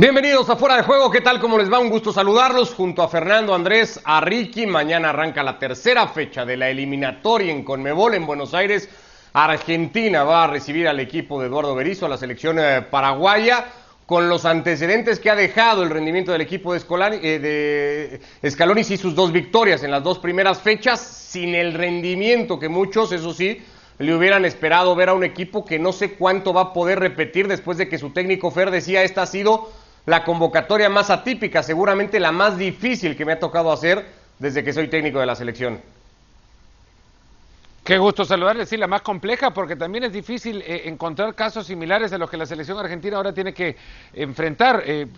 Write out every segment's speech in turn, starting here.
Bienvenidos a Fuera de Juego, ¿qué tal? ¿Cómo les va? Un gusto saludarlos junto a Fernando Andrés, a Ricky. Mañana arranca la tercera fecha de la eliminatoria en Conmebol en Buenos Aires. Argentina va a recibir al equipo de Eduardo Berizzo, a la selección eh, paraguaya, con los antecedentes que ha dejado el rendimiento del equipo de, Escolani, eh, de Scaloni y sus dos victorias en las dos primeras fechas, sin el rendimiento que muchos, eso sí, le hubieran esperado ver a un equipo que no sé cuánto va a poder repetir después de que su técnico Fer decía esta ha sido la convocatoria más atípica, seguramente la más difícil que me ha tocado hacer desde que soy técnico de la selección. Qué gusto saludarle, sí, la más compleja, porque también es difícil eh, encontrar casos similares a los que la selección argentina ahora tiene que enfrentar. Eh,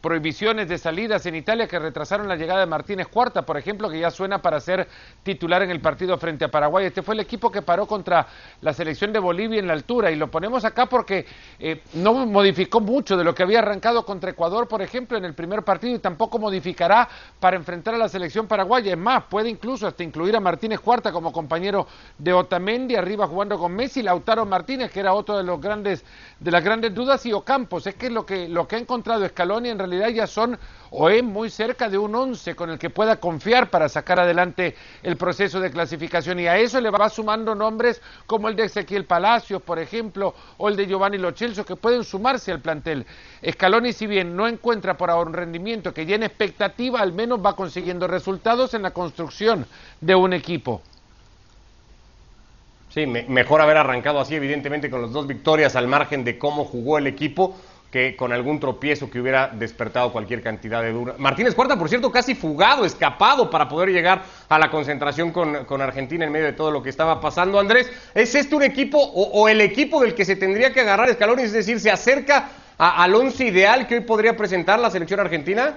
prohibiciones de salidas en Italia que retrasaron la llegada de Martínez Cuarta, por ejemplo, que ya suena para ser titular en el partido frente a Paraguay. Este fue el equipo que paró contra la selección de Bolivia en la altura y lo ponemos acá porque eh, no modificó mucho de lo que había arrancado contra Ecuador, por ejemplo, en el primer partido y tampoco modificará para enfrentar a la selección paraguaya. Es más, puede incluso hasta incluir a Martínez Cuarta como compañero de Otamendi, arriba jugando con Messi, Lautaro Martínez, que era otro de los grandes, de las grandes dudas, y Ocampos. Es que lo que, lo que ha encontrado Scaloni en realidad ya son o es muy cerca de un 11 con el que pueda confiar para sacar adelante el proceso de clasificación. Y a eso le va sumando nombres como el de Ezequiel Palacios, por ejemplo, o el de Giovanni Lochelso, que pueden sumarse al plantel. Scaloni, si bien no encuentra por ahora un rendimiento que llene expectativa, al menos va consiguiendo resultados en la construcción de un equipo. Sí, mejor haber arrancado así, evidentemente, con las dos victorias al margen de cómo jugó el equipo que con algún tropiezo que hubiera despertado cualquier cantidad de dura. Martínez Cuarta, por cierto, casi fugado, escapado para poder llegar a la concentración con, Argentina en medio de todo lo que estaba pasando. Andrés, ¿es este un equipo o, el equipo del que se tendría que agarrar escalones? Es decir, ¿se acerca al once ideal que hoy podría presentar la selección argentina?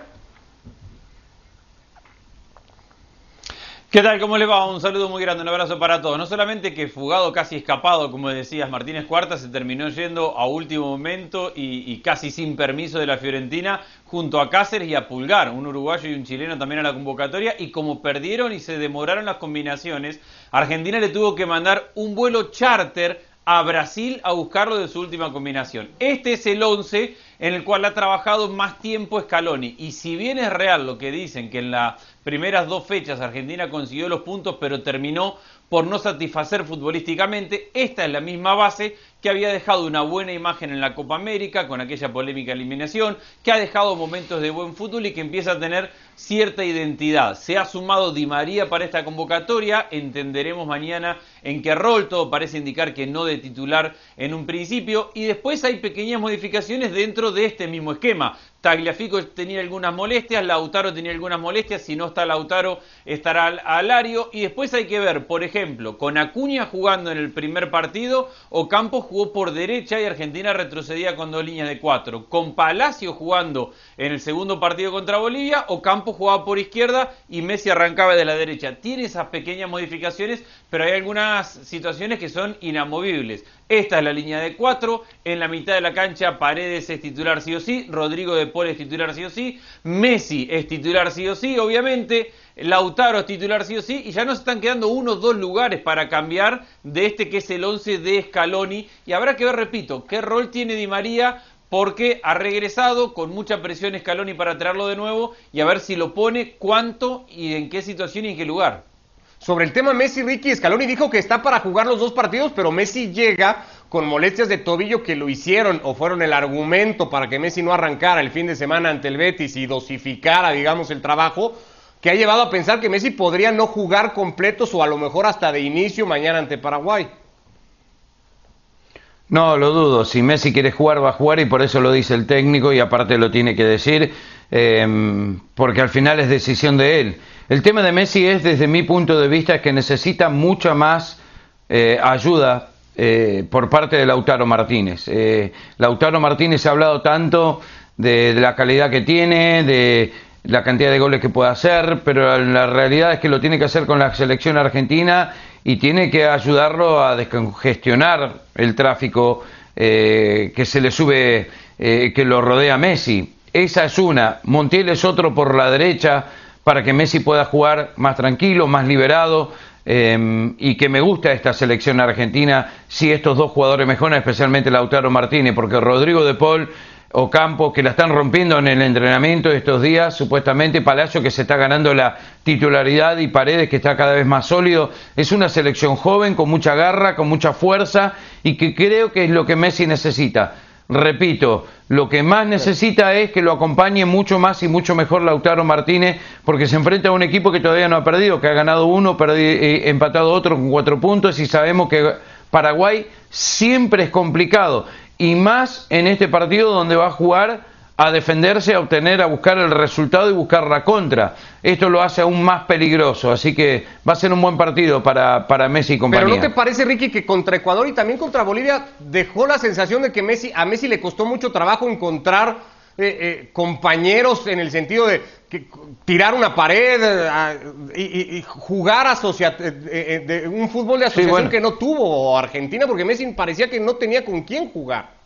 ¿Qué tal? ¿Cómo le va? Un saludo muy grande, un abrazo para todos. No solamente que fugado, casi escapado, como decías, Martínez Cuarta se terminó yendo a último momento y, casi sin permiso de la Fiorentina junto a Cáceres y a Pulgar, un uruguayo y un chileno también a la convocatoria. Y como perdieron y se demoraron las combinaciones, Argentina le tuvo que mandar un vuelo charter a Brasil a buscarlo de su última combinación. Este es el 11 en el cual ha trabajado más tiempo Scaloni. Y si bien es real lo que dicen, que en las primeras dos fechas Argentina consiguió los puntos, pero terminó por no satisfacer futbolísticamente, esta es la misma base que había dejado una buena imagen en la Copa América con aquella polémica eliminación, que ha dejado momentos de buen fútbol y que empieza a tener cierta identidad. Se ha sumado Di María para esta convocatoria, entenderemos mañana en qué rol, todo parece indicar que no de titular en un principio, y después hay pequeñas modificaciones dentro de este mismo esquema. Tagliafico tenía algunas molestias, Lautaro tenía algunas molestias, si no está Lautaro estará Alario, y después hay que ver, por ejemplo, con Acuña jugando en el primer partido, o Campos jugó por derecha y Argentina retrocedía con dos líneas de cuatro. Con Palacio jugando en el segundo partido contra Bolivia o Campos jugaba por izquierda y Messi arrancaba de la derecha. Tiene esas pequeñas modificaciones, pero hay algunas situaciones que son inamovibles. Esta es la línea de cuatro. En la mitad de la cancha Paredes es titular sí o sí. Rodrigo de Paul es titular sí o sí. Messi es titular sí o sí, obviamente. Lautaro titular sí o sí, y ya nos están quedando unos dos lugares para cambiar de este que es el 11 de Scaloni. Y habrá que ver, repito, qué rol tiene Di María, porque ha regresado con mucha presión Scaloni para traerlo de nuevo y a ver si lo pone, cuánto y en qué situación y en qué lugar. Sobre el tema Messi, Ricky Scaloni dijo que está para jugar los dos partidos, pero Messi llega con molestias de tobillo que lo hicieron o fueron el argumento para que Messi no arrancara el fin de semana ante el Betis y dosificara, digamos, el trabajo que ha llevado a pensar que Messi podría no jugar completos o a lo mejor hasta de inicio mañana ante Paraguay. No, lo dudo. Si Messi quiere jugar, va a jugar y por eso lo dice el técnico y aparte lo tiene que decir, em, porque al final es decisión de él. El tema de Messi es, desde mi punto de vista, que necesita mucha más eh, ayuda eh, por parte de Lautaro Martínez. Eh, Lautaro Martínez ha hablado tanto de la calidad que tiene, de la cantidad de goles que puede hacer, pero la realidad es que lo tiene que hacer con la selección argentina y tiene que ayudarlo a descongestionar el tráfico eh, que se le sube, eh, que lo rodea Messi. Esa es una. Montiel es otro por la derecha para que Messi pueda jugar más tranquilo, más liberado. Em, y que me gusta esta selección argentina si estos dos jugadores mejoran, especialmente Lautaro Martínez, porque Rodrigo de Paul Ocampo, que la están rompiendo en el entrenamiento de estos días, supuestamente Palacio que se está ganando la titularidad y Paredes que está cada vez más sólido. Es una selección joven, con mucha garra, con mucha fuerza y que creo que es lo que Messi necesita. Repito, lo que más necesita es que lo acompañe mucho más y mucho mejor Lautaro Martínez, porque se enfrenta a un equipo que todavía no ha perdido, que ha ganado uno, eh, empatado otro con cuatro puntos y sabemos que Paraguay siempre es complicado y más en este partido donde va a jugar a defenderse, a obtener, a buscar el resultado y buscar la contra. Esto lo hace aún más peligroso, así que va a ser un buen partido para, para Messi y compañía. Pero ¿no te parece, Ricky, que contra Ecuador y también contra Bolivia dejó la sensación de que Messi, a Messi le costó mucho trabajo encontrar eh, eh, compañeros en el sentido de tirar una pared eh, y, jugar de un fútbol de asociación que no tuvo Argentina, porque Messi parecía que no tenía con quién jugar.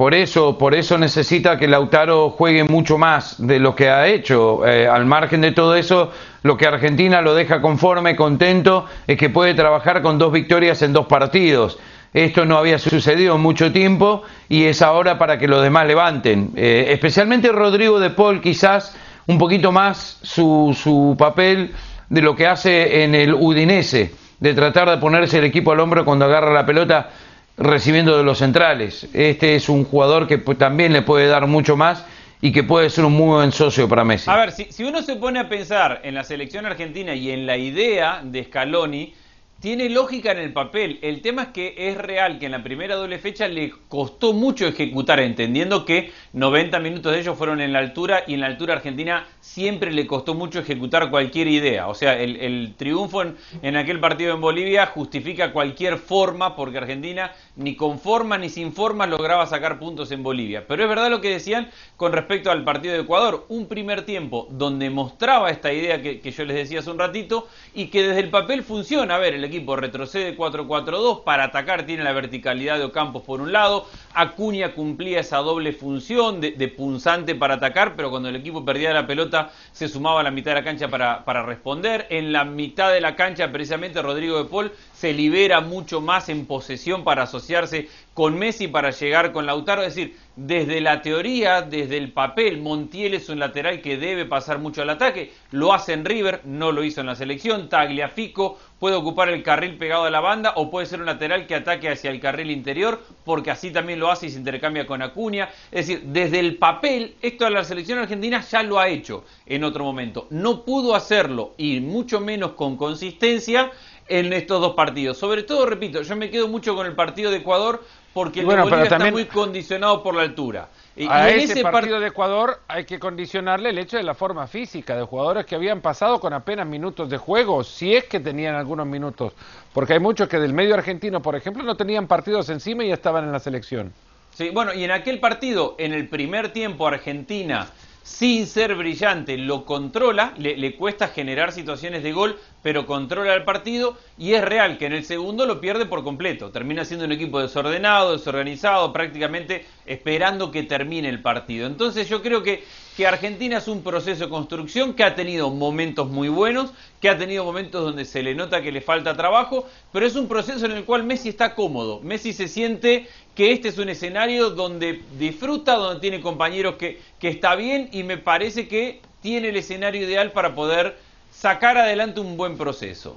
Por eso, por eso necesita que Lautaro juegue mucho más de lo que ha hecho. Eh, al margen de todo eso, lo que Argentina lo deja conforme, contento, es que puede trabajar con dos victorias en dos partidos. Esto no había sucedido en mucho tiempo y es ahora para que los demás levanten. Eh, especialmente Rodrigo de Paul, quizás un poquito más su, su papel de lo que hace en el Udinese, de tratar de ponerse el equipo al hombro cuando agarra la pelota recibiendo de los centrales. Este es un jugador que también le puede dar mucho más y que puede ser un muy buen socio para Messi. A ver, si, si uno se pone a pensar en la selección argentina y en la idea de Scaloni, tiene lógica en el papel. El tema es que es real que en la primera doble fecha le costó mucho ejecutar, entendiendo que 90 minutos de ellos fueron en la altura y en la altura argentina siempre le costó mucho ejecutar cualquier idea. O sea, el, triunfo en, aquel partido en Bolivia justifica cualquier forma porque Argentina ni con forma ni sin forma lograba sacar puntos en Bolivia. Pero es verdad lo que decían con respecto al partido de Ecuador. Un primer tiempo donde mostraba esta idea que, yo les decía hace un ratito y que desde el papel funciona. A ver, el equipo retrocede 4-4-2, para atacar tiene la verticalidad de Ocampos por un lado, Acuña cumplía esa doble función de, punzante para atacar, pero cuando el equipo perdía la pelota se sumaba a la mitad de la cancha para, para responder, en la mitad de la cancha precisamente Rodrigo de Paul se libera mucho más en posesión para asociarse con Messi para llegar con Lautaro, es decir, desde la teoría, desde el papel, Montiel es un lateral que debe pasar mucho al ataque, lo hace en River, no lo hizo en la selección, Tagliafico puede ocupar el carril pegado a la banda o puede ser un lateral que ataque hacia el carril interior, porque así también lo hace y se intercambia con Acuña, es decir, desde el papel, esto a la selección argentina ya lo ha hecho en otro momento, no pudo hacerlo y mucho menos con consistencia en estos dos partidos. Sobre todo, repito, yo me quedo mucho con el partido de Ecuador porque el bueno, de Bolivia está muy condicionado por la altura. Y, a en ese partido de Ecuador hay que condicionarle el hecho de la forma física de jugadores que habían pasado con apenas minutos de juego, si es que tenían algunos minutos, porque hay muchos que del medio argentino, por ejemplo, no tenían partidos encima y ya estaban en la selección. Sí, bueno, y en aquel partido, en el primer tiempo, Argentina sin ser brillante, lo controla, le, cuesta generar situaciones de gol, pero controla el partido y es real que en el segundo lo pierde por completo. Termina siendo un equipo desordenado, desorganizado, prácticamente esperando que termine el partido. Entonces yo creo que, que Argentina es un proceso de construcción que ha tenido momentos muy buenos, que ha tenido momentos donde se le nota que le falta trabajo, pero es un proceso en el cual Messi está cómodo. Messi se siente que este es un escenario donde disfruta, donde tiene compañeros que, que está bien y me parece que tiene el escenario ideal para poder sacar adelante un buen proceso.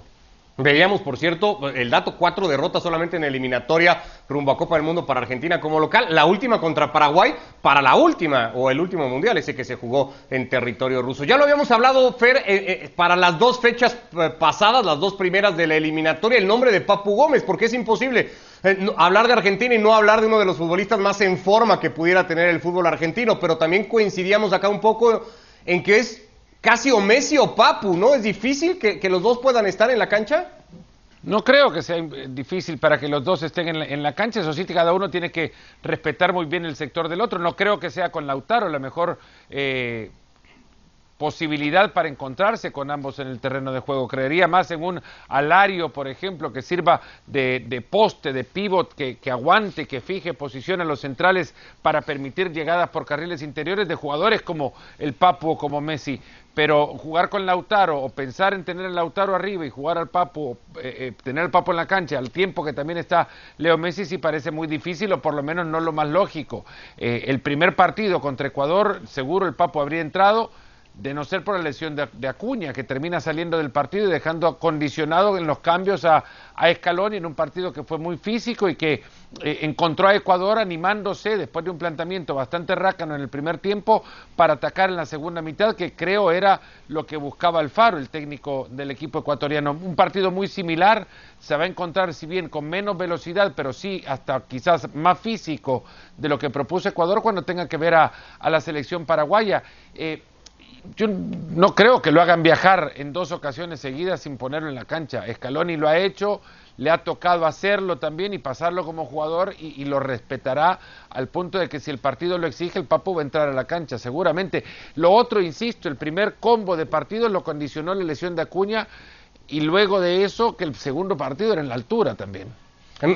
Veíamos, por cierto, el dato, cuatro derrotas solamente en eliminatoria rumbo a Copa del Mundo para Argentina como local. La última contra Paraguay para la última o el último mundial, ese que se jugó en territorio ruso. Ya lo habíamos hablado, Fer, eh, eh, para las dos fechas eh, pasadas, las dos primeras de la eliminatoria, el nombre de Papu Gómez, porque es imposible hablar de Argentina y no hablar de uno de los futbolistas más en forma que pudiera tener el fútbol argentino, pero también coincidíamos acá un poco en que es casi o Messi o Papu, ¿no? ¿Es difícil que, los dos puedan estar en la cancha? No creo que sea difícil para que los dos estén en la, cancha, eso sí, cada uno tiene que respetar muy bien el sector del otro. No creo que sea con Lautaro, a lo mejor eh, posibilidad para encontrarse con ambos en el terreno de juego. Creería más en un alario, por ejemplo, que sirva de, poste, de pivot, que, que, aguante, que fije posición a los centrales para permitir llegadas por carriles interiores de jugadores como el Papu o como Messi pero jugar con Lautaro o pensar en tener el Lautaro arriba y jugar al Papo, eh, eh, tener al Papo en la cancha al tiempo que también está Leo Messi sí parece muy difícil o por lo menos no lo más lógico. Eh, el primer partido contra Ecuador seguro el Papo habría entrado de no ser por la lesión de, Acuña, que termina saliendo del partido y dejando condicionado en los cambios a, a Escalón en un partido que fue muy físico y que eh, encontró a Ecuador animándose después de un planteamiento bastante rácano en el primer tiempo para atacar en la segunda mitad, que creo era lo que buscaba Alfaro, el técnico del equipo ecuatoriano. Un partido muy similar, se va a encontrar, si bien con menos velocidad, pero sí hasta quizás más físico de lo que propuso Ecuador cuando tenga que ver a, la selección paraguaya. Eh, yo no creo que lo hagan viajar en dos ocasiones seguidas sin ponerlo en la cancha. Scaloni lo ha hecho, le ha tocado hacerlo también y pasarlo como jugador y, lo respetará al punto de que si el partido lo exige, el Papo va a entrar a la cancha, seguramente. Lo otro, insisto, el primer combo de partidos lo condicionó la lesión de Acuña y luego de eso que el segundo partido era en la altura también.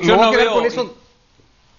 Yo no, veo... con eso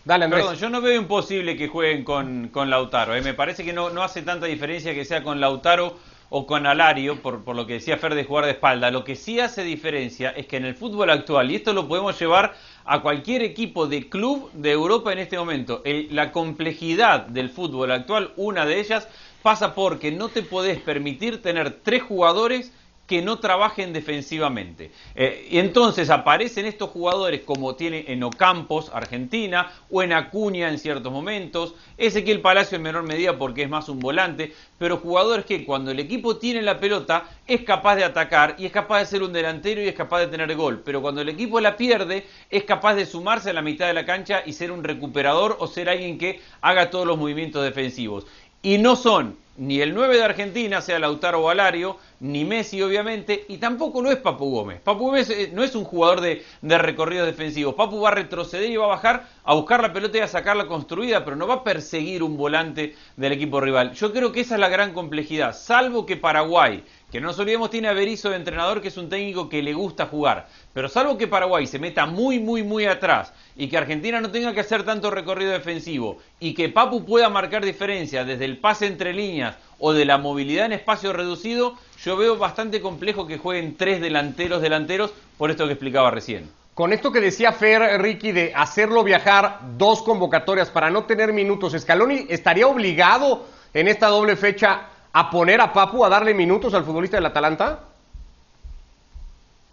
Perdón, yo no veo imposible que jueguen con, con Lautaro. ¿eh? Me parece que no, no hace tanta diferencia que sea con Lautaro o con Alario, por, por, lo que decía Fer de jugar de espalda. Lo que sí hace diferencia es que en el fútbol actual, y esto lo podemos llevar a cualquier equipo de club de Europa en este momento, la complejidad del fútbol actual, una de ellas pasa porque no te podés permitir tener tres jugadores que no trabajen defensivamente. Eh, y entonces aparecen estos jugadores como tiene en Ocampos, Argentina, o en Acuña en ciertos momentos, Ezequiel Palacio en menor medida porque es más un volante, pero jugadores que cuando el equipo tiene la pelota es capaz de atacar y es capaz de ser un delantero y es capaz de tener gol, pero cuando el equipo la pierde es capaz de sumarse a la mitad de la cancha y ser un recuperador o ser alguien que haga todos los movimientos defensivos. Y no son ni el 9 de Argentina, sea Lautaro Valario, ni Messi obviamente, y tampoco lo es Papu Gómez. Papu Gómez eh, no es un jugador de, de recorridos defensivos. Papu va a retroceder y va a bajar a buscar la pelota y a sacarla construida, pero no va a perseguir un volante del equipo rival. Yo creo que esa es la gran complejidad, salvo que Paraguay que no nos olvidemos tiene a Berizzo de entrenador, que es un técnico que le gusta jugar. Pero salvo que Paraguay se meta muy, muy, muy atrás y que Argentina no tenga que hacer tanto recorrido defensivo y que Papu pueda marcar diferencia desde el pase entre líneas o de la movilidad en espacio reducido, yo veo bastante complejo que jueguen tres delanteros delanteros por esto que explicaba recién. Con esto que decía Fer, Ricky, de hacerlo viajar dos convocatorias para no tener minutos, ¿Scaloni estaría obligado en esta doble fecha a poner a Papu a darle minutos al futbolista del Atalanta?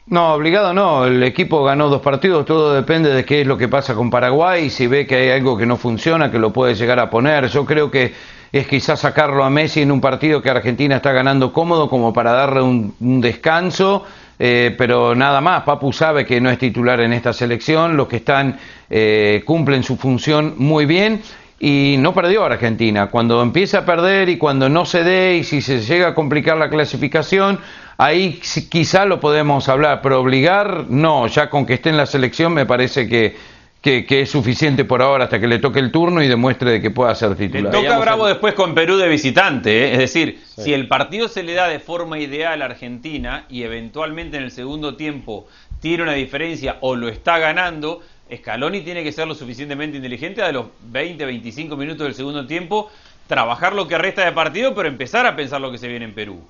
No, obligado no. El equipo ganó dos partidos, todo depende de qué es lo que pasa con Paraguay. Si ve que hay algo que no funciona, que lo puede llegar a poner. Yo creo que es quizás sacarlo a Messi en un partido que Argentina está ganando cómodo, como para darle un, descanso. Eh, pero nada más, Papu sabe que no es titular en esta selección, los que están eh, cumplen su función muy bien y no perdió Argentina. Cuando empieza a perder y cuando no se dé y si se llega a complicar la clasificación, ahí quizá lo podemos hablar, pero obligar, no, ya con que esté en la selección me parece que, que, es suficiente por ahora hasta que le toque el turno y demuestre de que pueda ser titular. Le toca Bravo después con Perú de visitante, ¿eh? es decir, si el partido se le da de forma ideal a Argentina y eventualmente en el segundo tiempo tiene una diferencia o lo está ganando, Scaloni tiene que ser lo suficientemente inteligente a de los 20, 25 minutos del segundo tiempo, trabajar lo que resta de partido, pero empezar a pensar lo que se viene en Perú.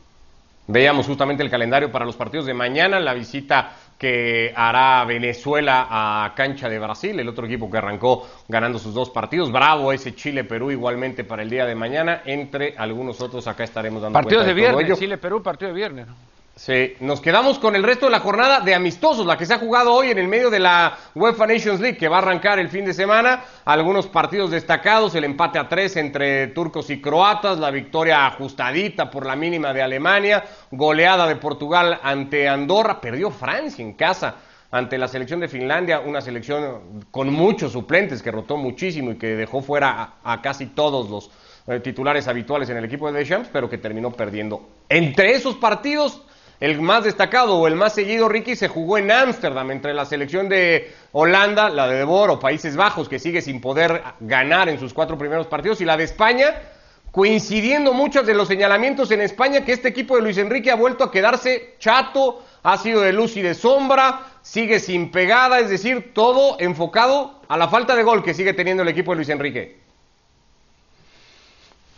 Veíamos justamente el calendario para los partidos de mañana, la visita que hará Venezuela a cancha de Brasil, el otro equipo que arrancó ganando sus dos partidos. Bravo ese Chile-Perú igualmente para el día de mañana, entre algunos otros acá estaremos dando Partidos de viernes, Chile-Perú, partido de viernes. Sí, nos quedamos con el resto de la jornada de amistosos, la que se ha jugado hoy en el medio de la UEFA Nations League, que va a arrancar el fin de semana. Algunos partidos destacados, el empate a tres entre turcos y croatas, la victoria ajustadita por la mínima de Alemania, goleada de Portugal ante Andorra, perdió Francia en casa ante la selección de Finlandia, una selección con muchos suplentes que rotó muchísimo y que dejó fuera a, casi todos los eh, titulares habituales en el equipo de Deschamps, pero que terminó perdiendo. Entre esos partidos el más destacado o el más seguido, Ricky, se jugó en Ámsterdam entre la selección de Holanda, la de Debor o Países Bajos, que sigue sin poder ganar en sus cuatro primeros partidos, y la de España, coincidiendo muchos de los señalamientos en España que este equipo de Luis Enrique ha vuelto a quedarse chato, ha sido de luz y de sombra, sigue sin pegada, es decir, todo enfocado a la falta de gol que sigue teniendo el equipo de Luis Enrique.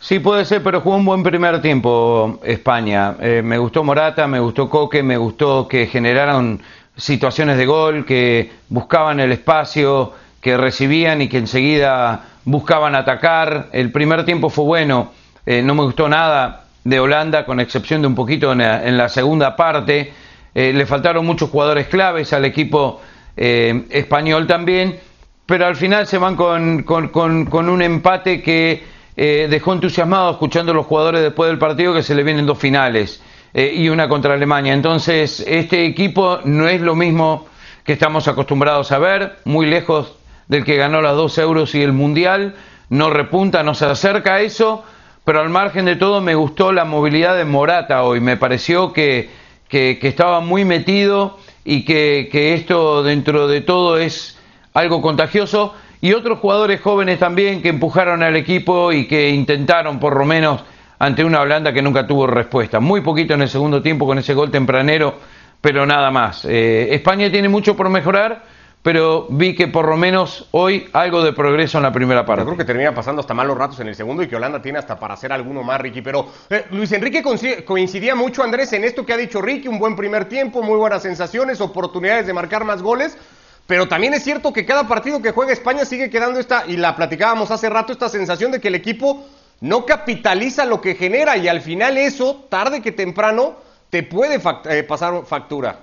Sí, puede ser, pero jugó un buen primer tiempo España. Eh, me gustó Morata, me gustó Coque, me gustó que generaron situaciones de gol, que buscaban el espacio, que recibían y que enseguida buscaban atacar. El primer tiempo fue bueno, eh, no me gustó nada de Holanda, con excepción de un poquito en la, segunda parte. Eh, le faltaron muchos jugadores claves al equipo español también, pero al final se van con, con un empate que eh, dejó entusiasmado escuchando a los jugadores después del partido que se le vienen dos finales eh, y una contra Alemania. Entonces, este equipo no es lo mismo que estamos acostumbrados a ver, muy lejos del que ganó las dos euros y el mundial, no repunta, no se acerca a eso, pero al margen de todo me gustó la movilidad de Morata hoy, me pareció que, que, estaba muy metido y que, que esto dentro de todo es algo contagioso y otros jugadores jóvenes también que empujaron al equipo y que intentaron por lo menos ante una Holanda que nunca tuvo respuesta. Muy poquito en el segundo tiempo con ese gol tempranero, pero nada más. Eh, España tiene mucho por mejorar, pero vi que por lo menos hoy algo de progreso en la primera parte. Yo creo que termina pasando hasta malos ratos en el segundo y que Holanda tiene hasta para hacer alguno más, Ricky. Pero eh, Luis Enrique coincidía mucho, Andrés, en esto que ha dicho Ricky, un buen primer tiempo, muy buenas sensaciones, oportunidades de marcar más goles pero también es cierto que cada partido que juega España sigue quedando esta, y la platicábamos hace rato, esta sensación de que el equipo no capitaliza lo que genera y al final eso, tarde que temprano, te puede eh, pasar factura.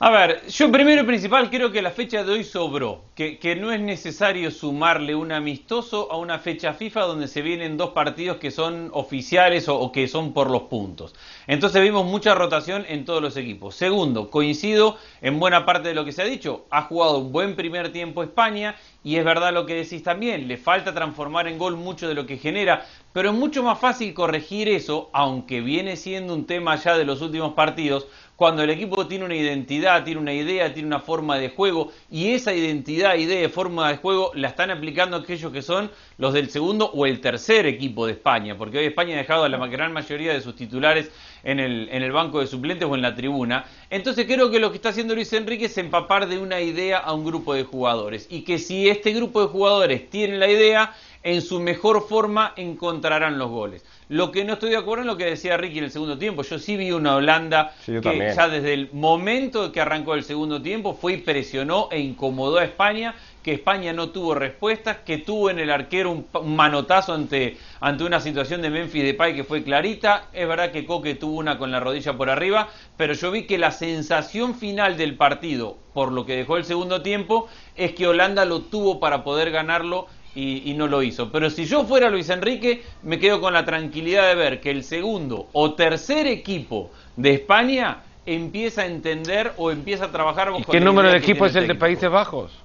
A ver, yo primero y principal creo que la fecha de hoy sobró, que, no es necesario sumarle un amistoso a una fecha FIFA donde se vienen dos partidos que son oficiales o, que son por los puntos. Entonces vimos mucha rotación en todos los equipos. Segundo, coincido en buena parte de lo que se ha dicho, ha jugado un buen primer tiempo España y es verdad lo que decís también, le falta transformar en gol mucho de lo que genera, pero es mucho más fácil corregir eso, aunque viene siendo un tema ya de los últimos partidos, cuando el equipo tiene una identidad, tiene una idea, tiene una forma de juego y esa identidad, idea y forma de juego la están aplicando aquellos que son los del segundo o el tercer equipo de España, porque hoy España ha dejado a la gran mayoría de sus titulares en el, en el banco de suplentes o en la tribuna. Entonces creo que lo que está haciendo Luis Enrique es empapar de una idea a un grupo de jugadores y que si este grupo de jugadores tiene la idea, en su mejor forma encontrarán los goles. Lo que no estoy de acuerdo en lo que decía Ricky en el segundo tiempo. Yo sí vi una Holanda que ya desde el momento que arrancó el segundo tiempo fue y presionó e incomodó a España, que España no tuvo respuestas, que tuvo en el arquero un, manotazo ante, ante una situación de Memphis Depay que fue clarita. Es verdad que Coque tuvo una con la rodilla por arriba, pero yo vi que la sensación final del partido, por lo que dejó el segundo tiempo, es que Holanda lo tuvo para poder ganarlo y, no lo hizo. Pero si yo fuera Luis Enrique, me quedo con la tranquilidad de ver que el segundo o tercer equipo de España empieza a entender o empieza a trabajar. ¿Y qué número de equipo es el de Países Bajos?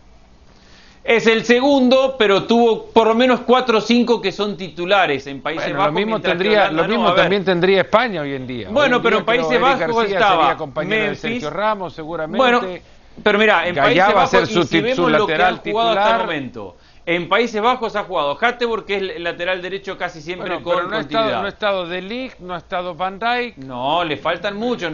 Es el segundo, pero tuvo por lo menos cuatro o cinco que son titulares en Países Bajos. Lo mismo, tendría, lo mismo también tendría España hoy en día. Bueno, pero en Países Bajos estaba compañero de Sergio Ramos, seguramente. Bueno, pero mira, en Países Bajos, su, y si vemos lo que han jugado hasta el momento, en Países Bajos ha jugado Hatteburg, que es el lateral derecho casi siempre con no Ha estado, no ha estado De Ligt, no ha estado Van Dijk. No, le faltan muchos,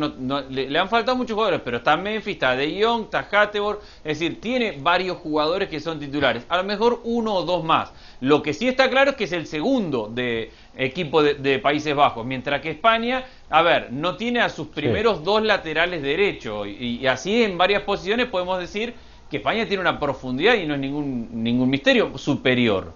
le, han faltado muchos jugadores, pero está Memphis, está De Jong, está Hatteburg. Es decir, tiene varios jugadores que son titulares. A lo mejor uno o dos más. Lo que sí está claro es que es el segundo de equipo de, Países Bajos, mientras que España, a ver, no tiene a sus primeros dos laterales derechos. y así en varias posiciones podemos decir que España tiene una profundidad y no es ningún, ningún misterio superior.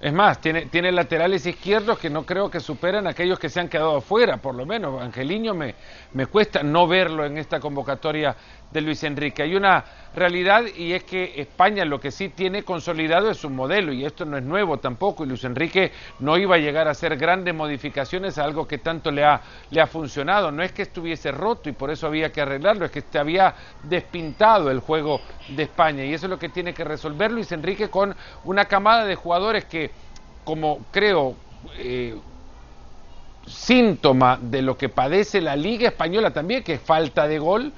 Es más, tiene, tiene laterales izquierdos que no creo que superan a aquellos que se han quedado afuera, por lo menos. Angelino me, me cuesta no verlo en esta convocatoria de Luis Enrique. Hay una realidad y es que España lo que sí tiene consolidado es su modelo y esto no es nuevo tampoco y Luis Enrique no iba a llegar a hacer grandes modificaciones a algo que tanto le ha, le ha funcionado. No es que estuviese roto y por eso había que arreglarlo, es que te había despintado el juego de España y eso es lo que tiene que resolver Luis Enrique con una camada de jugadores que, como creo, eh, síntoma de lo que padece la Liga Española también, que es falta de gol,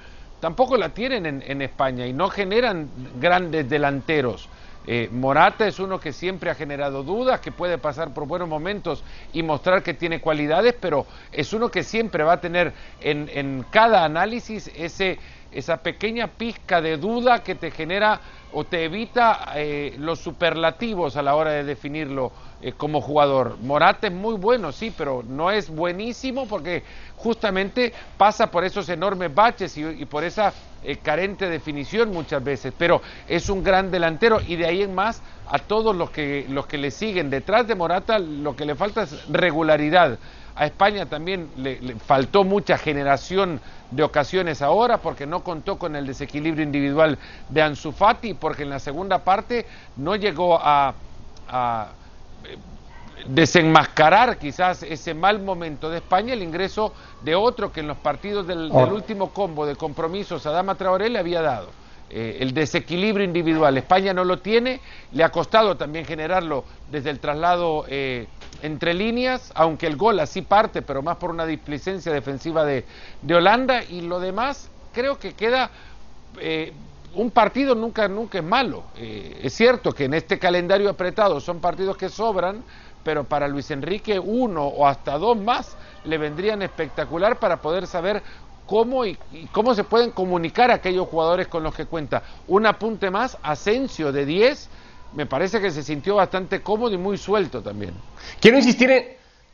tampoco la tienen en, España y no generan grandes delanteros. Eh, Morata es uno que siempre ha generado dudas, que puede pasar por buenos momentos y mostrar que tiene cualidades, pero es uno que siempre va a tener en, en cada análisis ese, esa pequeña pizca de duda que te genera o te evita eh, los superlativos a la hora de definirlo eh, como jugador. Morata es muy bueno, sí, pero no es buenísimo porque justamente pasa por esos enormes baches y, por esa eh, carente definición muchas veces, pero es un gran delantero y de ahí en más a todos los que, los que le siguen detrás de Morata lo que le falta es regularidad. A España también le, faltó mucha generación de ocasiones ahora porque no contó con el desequilibrio individual de Ansu Fati, porque en la segunda parte no llegó a, eh, desenmascarar quizás ese mal momento de España, el ingreso de otro que en los partidos del, oh. último combo de compromisos a Dama Traoré le había dado. Eh, el desequilibrio individual. España no lo tiene, le ha costado también generarlo desde el traslado eh, entre líneas, aunque el gol así parte, pero más por una displicencia defensiva de, Holanda y lo demás creo que queda... Eh, un partido nunca, nunca es malo. es cierto que en este calendario apretado son partidos que sobran, pero para Luis Enrique uno o hasta dos más le vendrían espectacular para poder saber cómo y, cómo se pueden comunicar aquellos jugadores con los que cuenta. Un apunte más, Asensio de 10, me parece que se sintió bastante cómodo y muy suelto también. Quiero insistir en,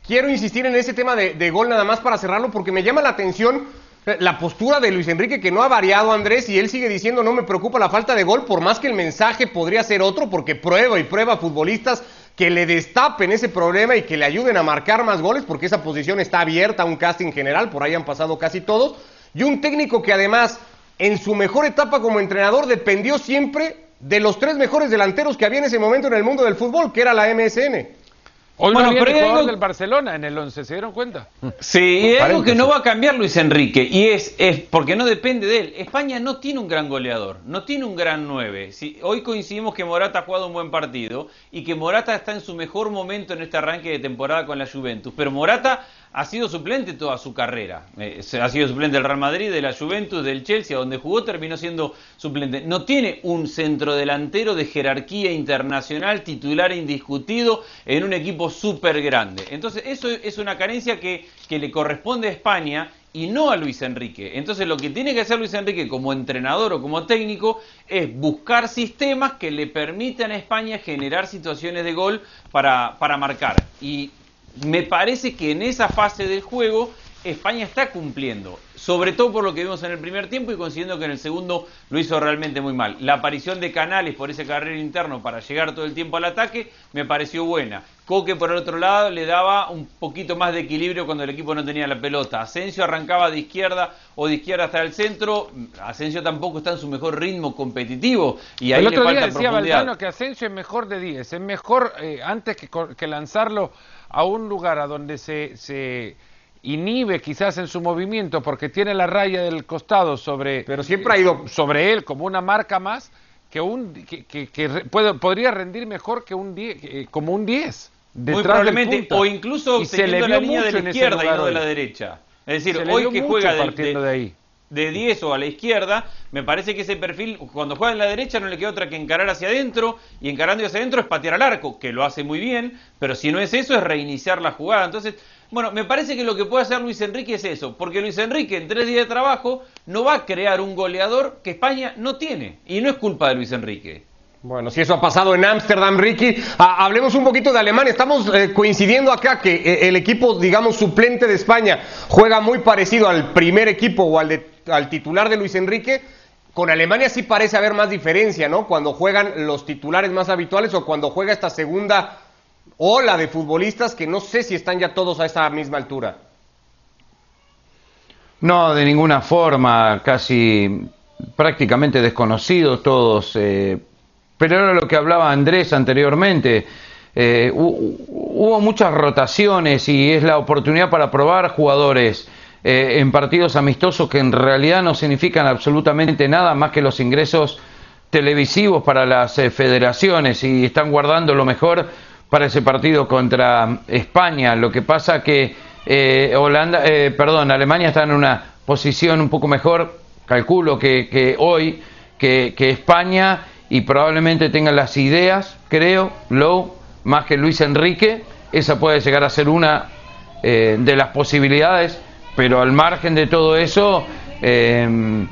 quiero insistir en ese tema de, gol nada más para cerrarlo porque me llama la atención eh, la postura de Luis Enrique que no ha variado Andrés y él sigue diciendo no me preocupa la falta de gol por más que el mensaje podría ser otro porque prueba y prueba futbolistas que le destapen ese problema y que le ayuden a marcar más goles, porque esa posición está abierta a un casting general, por ahí han pasado casi todos, y un técnico que además en su mejor etapa como entrenador dependió siempre de los tres mejores delanteros que había en ese momento en el mundo del fútbol, que era la MSN. Hoy bueno, no pero algo... del Barcelona en el 11, ¿se dieron cuenta? Sí, es algo que no va a cambiar Luis Enrique y es, es porque no depende de él. España no tiene un gran goleador, no tiene un gran 9. Si, hoy coincidimos que Morata ha jugado un buen partido y que Morata está en su mejor momento en este arranque de temporada con la Juventus, pero Morata ha sido suplente toda su carrera. Eh, ha sido suplente del Real Madrid, de la Juventus, del Chelsea, donde jugó terminó siendo suplente. No tiene un centrodelantero de jerarquía internacional, titular indiscutido, en un equipo súper grande. Entonces, eso es una carencia que, que le corresponde a España y no a Luis Enrique. Entonces lo que tiene que hacer Luis Enrique como entrenador o como técnico es buscar sistemas que le permitan a España generar situaciones de gol para, para marcar. Y me parece que en esa fase del juego España está cumpliendo, sobre todo por lo que vimos en el primer tiempo y consiguiendo que en el segundo lo hizo realmente muy mal. La aparición de Canales por ese carril interno para llegar todo el tiempo al ataque me pareció buena. Coque por el otro lado le daba un poquito más de equilibrio cuando el equipo no tenía la pelota. Asensio arrancaba de izquierda o de izquierda hasta el centro. Asensio tampoco está en su mejor ritmo competitivo y ahí el otro le día decía Valdano que Asensio es mejor de 10, es mejor eh, antes que, que lanzarlo a un lugar a donde se, se inhibe quizás en su movimiento porque tiene la raya del costado sobre pero siempre ha ido sobre él como una marca más que un que, que, puede, podría rendir mejor que un 10 como un 10 muy probablemente o incluso teniendo la línea de la izquierda y no de la derecha. Es decir hoy que juega de ahí de 10 o a la izquierda, me parece que ese perfil, cuando juega en la derecha no le queda otra que encarar hacia adentro, y encarando hacia adentro es patear al arco, que lo hace muy bien, pero si no es eso es reiniciar la jugada. Entonces, bueno, me parece que lo que puede hacer Luis Enrique es eso, porque Luis Enrique en tres días de trabajo no va a crear un goleador que España no tiene, y no es culpa de Luis Enrique. Bueno, si eso ha pasado en Ámsterdam, Ricky, ah, hablemos un poquito de Alemania. Estamos eh, coincidiendo acá que eh, el equipo, digamos, suplente de España juega muy parecido al primer equipo o al, al titular de Luis Enrique. Con Alemania sí parece haber más diferencia, ¿no? Cuando juegan los titulares más habituales o cuando juega esta segunda ola de futbolistas que no sé si están ya todos a esa misma altura. No, de ninguna forma, casi prácticamente desconocidos todos. Eh, pero era lo que hablaba Andrés anteriormente. Eh, hubo muchas rotaciones y es la oportunidad para probar jugadores eh, en partidos amistosos que en realidad no significan absolutamente nada más que los ingresos televisivos para las eh, federaciones y están guardando lo mejor para ese partido contra España. Lo que pasa que Holanda, perdón, Alemania está en una posición un poco mejor, calculo que, que hoy, que, que España y probablemente tenga las ideas, creo, Low, más que Luis Enrique. Esa puede llegar a ser una eh, de las posibilidades, pero al margen de todo eso, eh,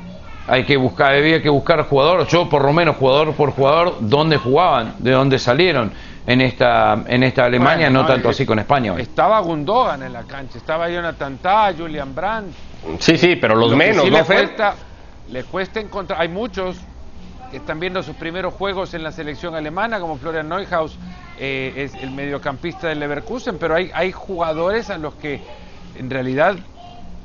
hay que buscar, había que buscar jugador, yo por lo menos jugador por jugador, dónde jugaban, de dónde salieron en esta en esta Alemania, Bueno, no, no, tanto es así con España. hoy. Estaba Gundogan en la cancha, estaba Jonathan Tah, Julian Brandt. Sí, sí, pero los Lo menos, sí ¿no, le Fer? cuesta, le cuesta encontrar. Hay muchos que están viendo sus primeros juegos en la selección alemana, como Florian Neuhaus, eh, es el mediocampista del Leverkusen, pero hay, hay jugadores a los que en realidad,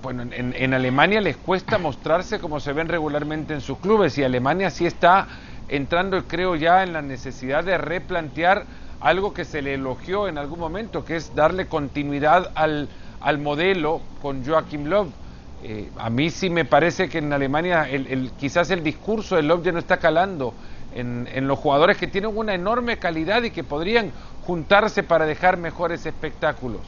bueno, en, en Alemania les cuesta mostrarse como se ven regularmente en sus clubes y Alemania sí está entrando, creo ya, en la necesidad de replantear algo que se le elogió en algún momento, que es darle continuidad al, al modelo con Joachim Löw. Eh, a mí sí me parece que en Alemania el, quizás el discurso de Löw ya no está calando en, en los jugadores que tienen una enorme calidad y que podrían juntarse para dejar mejores espectáculos.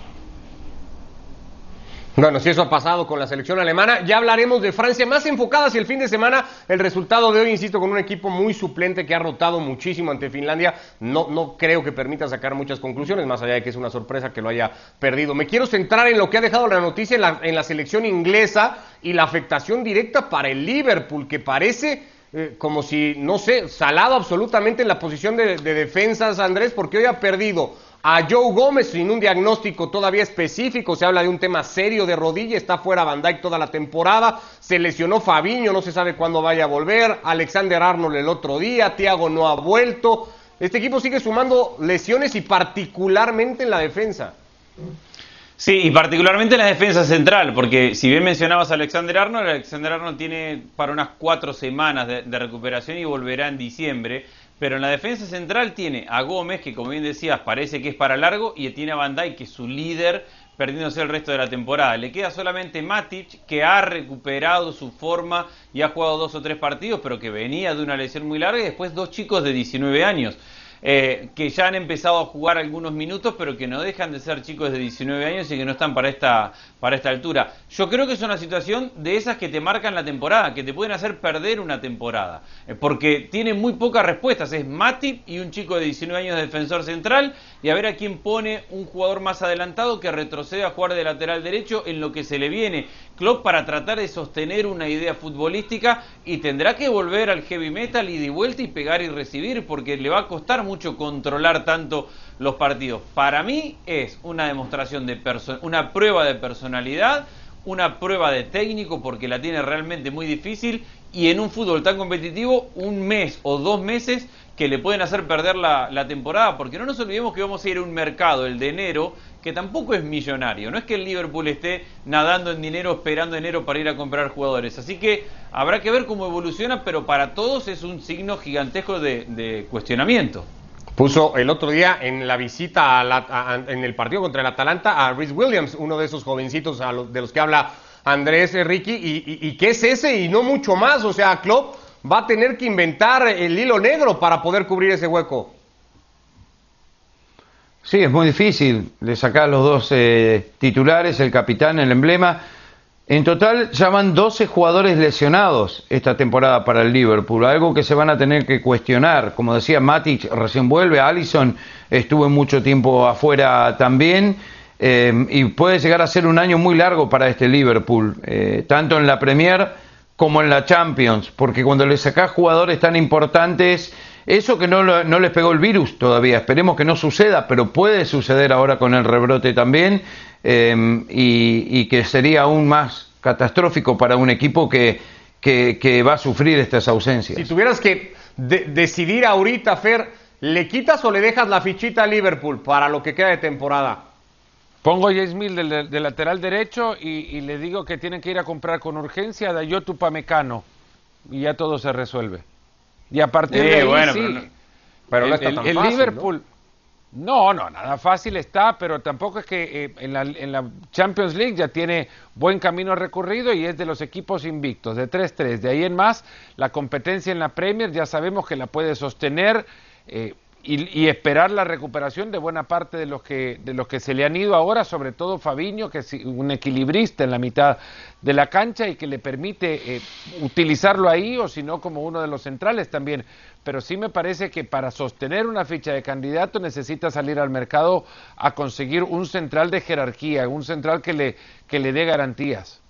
Bueno, si eso ha pasado con la selección alemana, ya hablaremos de Francia más enfocada hacia el fin de semana. El resultado de hoy, insisto, con un equipo muy suplente que ha rotado muchísimo ante Finlandia, no, no creo que permita sacar muchas conclusiones, más allá de que es una sorpresa que lo haya perdido. Me quiero centrar en lo que ha dejado la noticia en la, selección inglesa y la afectación directa para el Liverpool, que parece eh, como si, no sé, salado absolutamente en la posición de, de Andrés, porque hoy ha perdido a Joe Gómez sin un diagnóstico todavía específico, se habla de un tema serio de rodilla, está fuera Van Dijk toda la temporada, se lesionó Fabiño, no se sabe cuándo vaya a volver, Alexander Arnold el otro día, Thiago no ha vuelto, este equipo sigue sumando lesiones y particularmente en la defensa. Sí, y particularmente en la defensa central, porque si bien mencionabas a Alexander Arnold, Alexander Arnold tiene para unas cuatro semanas de recuperación y volverá en diciembre, pero en la defensa central tiene a Gómez, que como bien decías parece que es para largo, y tiene a Dijk, que es su líder, perdiéndose el resto de la temporada. Le queda solamente Matic, que ha recuperado su forma y ha jugado dos o tres partidos, pero que venía de una lesión muy larga, y después dos chicos de 19 años eh, que ya han empezado a jugar algunos minutos, pero que no dejan de ser chicos de 19 años y que no están para esta, para esta altura. Yo creo que es una situación de esas que te marcan la temporada, que te pueden hacer perder una temporada, eh, porque tiene muy pocas respuestas. Es Matip y un chico de 19 años de defensor central, y a ver a quién pone un jugador más adelantado que retrocede a jugar de lateral derecho en lo que se le viene. Klopp para tratar de sostener una idea futbolística y tendrá que volver al heavy metal y de vuelta y pegar y recibir porque le va a costar mucho controlar tanto los partidos. Para mí es una demostración de una prueba de personalidad, una prueba de técnico porque la tiene realmente muy difícil y en un fútbol tan competitivo un mes o dos meses que le pueden hacer perder la, temporada porque no nos olvidemos que vamos a ir a un mercado, el de enero, que tampoco es millonario. No es que el Liverpool esté nadando en dinero, esperando enero para ir a comprar jugadores. Así que habrá que ver cómo evoluciona, pero para todos es un signo gigantesco de, cuestionamiento. Puso el otro día en la visita a la- en el partido contra el Atalanta a Rhys Williams, uno de esos jovencitos a de los que habla Andrés Ricky, y, y- y qué es ese y no mucho más. O sea, Klopp va a tener que inventar el hilo negro para poder cubrir ese hueco. Sí, es muy difícil de sacar los dos eh, titulares, el capitán, el emblema. En total ya van 12 jugadores lesionados esta temporada para el Liverpool, algo que se van a tener que cuestionar. Como decía, Matic recién vuelve, Allison estuvo mucho tiempo afuera también, eh, y puede llegar a ser un año muy largo para este Liverpool, eh, tanto en la Premier como en la Champions, porque cuando le sacás jugadores tan importantes, eso que no, no les pegó el virus todavía, esperemos que no suceda, pero puede suceder ahora con el rebrote también, y, y que sería aún más catastrófico para un equipo que, que, que va a sufrir estas ausencias. Si tuvieras que de- decidir ahorita, Fer, ¿le quitas o le dejas la fichita a Liverpool para lo que queda de temporada? Pongo Mill del, del lateral derecho y, y le digo que tienen que ir a comprar con urgencia a Dayotu Pamecano y ya todo se resuelve. Y a partir Sí, de ahí, bueno, sí, pero no- Pero no el, está el- tan el fácil, Liverpool. ¿no? no, nada fácil está, pero tampoco es que eh, en, la, en la Champions League ya tiene buen camino recorrido y es de los equipos invictos, de 3-3. De ahí en más, la competencia en la Premier ya sabemos que la puede sostener. eh, y, esperar la recuperación de buena parte de los que de los que se le han ido ahora, sobre todo Fabiño, que es un equilibrista en la mitad de la cancha y que le permite eh, utilizarlo ahí o si no como uno de los centrales también. Pero sí me parece que para sostener una ficha de candidato necesita salir al mercado a conseguir un central de jerarquía, un central que le, que le dé garantías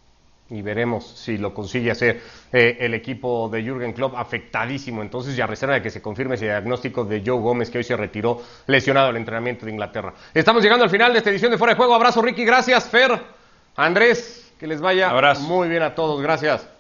y veremos si lo consigue hacer eh, el equipo de Jürgen Klopp afectadísimo. Entonces, ya reserva de que se confirme ese diagnóstico de Joe Gómez, que hoy se retiró lesionado del entrenamiento de Inglaterra. Estamos llegando al final de esta edición de Fuera de Juego. Abrazo, Ricky. Gracias, Fer. Andrés, que les vaya muy bien a todos. Gracias.